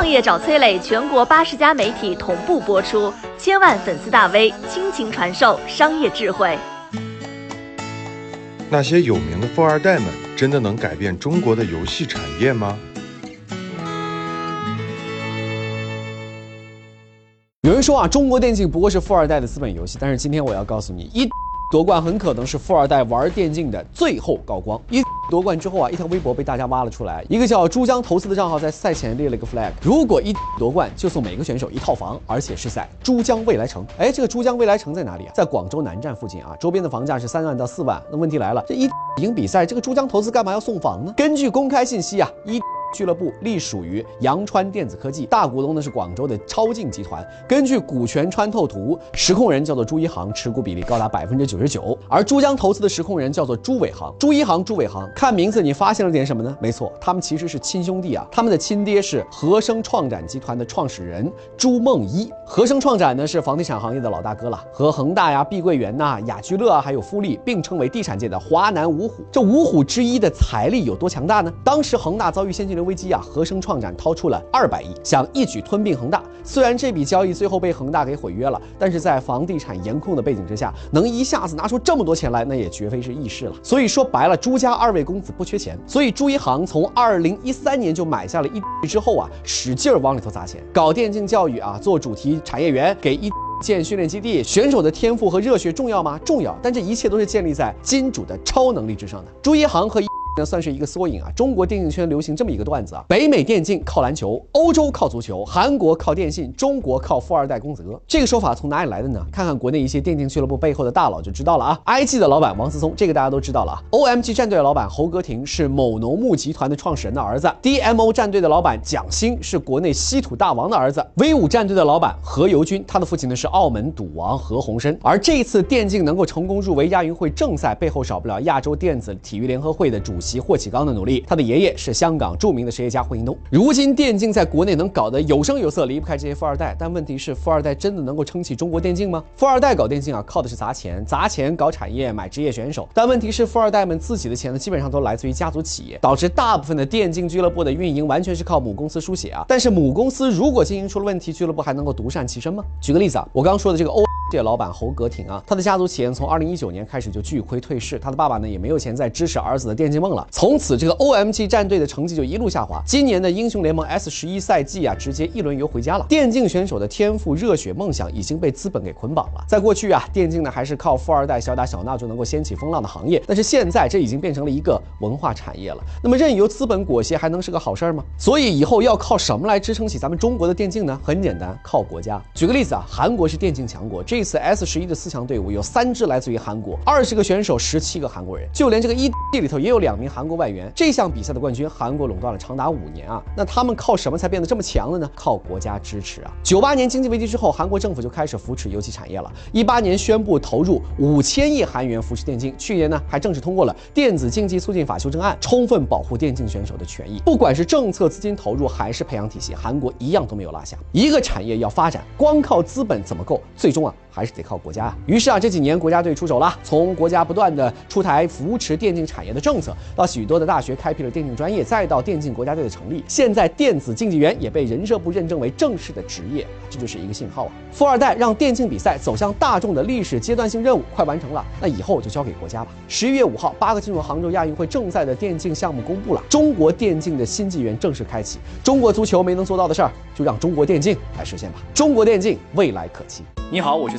创业找崔磊，全国八十家媒体同步播出，千万粉丝大 V 倾情传授商业智慧。那些有名的富二代们，真的能改变中国的游戏产业吗？有人说啊，中国电竞不过是富二代的资本游戏，但是今天我要告诉你，一 夺冠很可能是富二代玩电竞的最后高光。一夺冠之后啊，一条微博被大家挖了出来，一个叫珠江投资的账号在赛前列了个 flag，如果一夺冠就送每个选手一套房，而且是在珠江未来城。哎，这个珠江未来城在哪里啊？在广州南站附近啊，周边的房价是三万到四万。那问题来了，这一赢比赛，这个珠江投资干嘛要送房呢？根据公开信息啊，一。俱乐部隶属于阳川电子科技，大股东呢是广州的超净集团。根据股权穿透图，实控人叫做朱一航，持股比例高达百分之九十九。而珠江投资的实控人叫做朱伟航，朱一航、朱伟航，看名字你发现了点什么呢？没错，他们其实是亲兄弟啊。他们的亲爹是和生创展集团的创始人朱梦一。和生创展呢是房地产行业的老大哥了，和恒大呀、碧桂园呐、雅居乐啊，还有富力并称为地产界的华南五虎。这五虎之一的财力有多强大呢？当时恒大遭遇现金危机啊！和生创展掏出了二百亿，想一举吞并恒大。虽然这笔交易最后被恒大给毁约了，但是在房地产严控的背景之下，能一下子拿出这么多钱来，那也绝非是易事了。所以说白了，朱家二位公子不缺钱。所以朱一航从二零一三年就买下了一之后啊，使劲往里头砸钱，搞电竞教育啊，做主题产业园，给一建训练基地。选手的天赋和热血重要吗？重要。但这一切都是建立在金主的超能力之上的。朱一航和一。那算是一个缩影啊！中国电竞圈流行这么一个段子啊：北美电竞靠篮球，欧洲靠足球，韩国靠电信，中国靠富二代宫泽。这个说法从哪里来的呢？看看国内一些电竞俱乐部背后的大佬就知道了啊！IG 的老板王思聪，这个大家都知道了啊；OMG 战队的老板侯格廷是某农牧集团的创始人的儿子；DMO 战队的老板蒋欣是国内稀土大王的儿子；V 五战队的老板何猷君，他的父亲呢是澳门赌王何鸿燊。而这次电竞能够成功入围亚运会正赛，背后少不了亚洲电子体育联合会的主。席霍启刚的努力，他的爷爷是香港著名的实业家霍英东。如今电竞在国内能搞得有声有色，离不开这些富二代。但问题是，富二代真的能够撑起中国电竞吗？富二代搞电竞啊，靠的是砸钱，砸钱搞产业，买职业选手。但问题是，富二代们自己的钱呢，基本上都来自于家族企业，导致大部分的电竞俱乐部的运营完全是靠母公司输血啊。但是母公司如果经营出了问题，俱乐部还能够独善其身吗？举个例子啊，我刚说的这个欧。这老板侯格廷啊，他的家族企业从二零一九年开始就巨亏退市，他的爸爸呢也没有钱再支持儿子的电竞梦了。从此，这个 OMG 战队的成绩就一路下滑。今年的英雄联盟 S 十一赛季啊，直接一轮游回家了。电竞选手的天赋、热血、梦想已经被资本给捆绑了。在过去啊，电竞呢还是靠富二代小打小闹就能够掀起风浪的行业，但是现在这已经变成了一个文化产业了。那么任由资本裹挟，还能是个好事儿吗？所以以后要靠什么来支撑起咱们中国的电竞呢？很简单，靠国家。举个例子啊，韩国是电竞强国，这次 S 十一的。四强队伍有三支来自于韩国，二十个选手，十七个韩国人，就连这个一地里头也有两名韩国外援。这项比赛的冠军，韩国垄断了长达五年啊！那他们靠什么才变得这么强了呢？靠国家支持啊！九八年经济危机之后，韩国政府就开始扶持游戏产业了。一八年宣布投入五千亿韩元扶持电竞，去年呢还正式通过了电子竞技促进法修正案，充分保护电竞选手的权益。不管是政策、资金投入还是培养体系，韩国一样都没有落下。一个产业要发展，光靠资本怎么够？最终啊！还是得靠国家啊。于是啊，这几年国家队出手了，从国家不断的出台扶持电竞产业的政策，到许多的大学开辟了电竞专业，再到电竞国家队的成立，现在电子竞技员也被人社部认证为正式的职业，这就是一个信号啊。富二代让电竞比赛走向大众的历史阶段性任务快完成了，那以后就交给国家吧。十一月五号，八个进入杭州亚运会正赛的电竞项目公布了，中国电竞的新纪元正式开启。中国足球没能做到的事儿，就让中国电竞来实现吧。中国电竞未来可期。你好，我是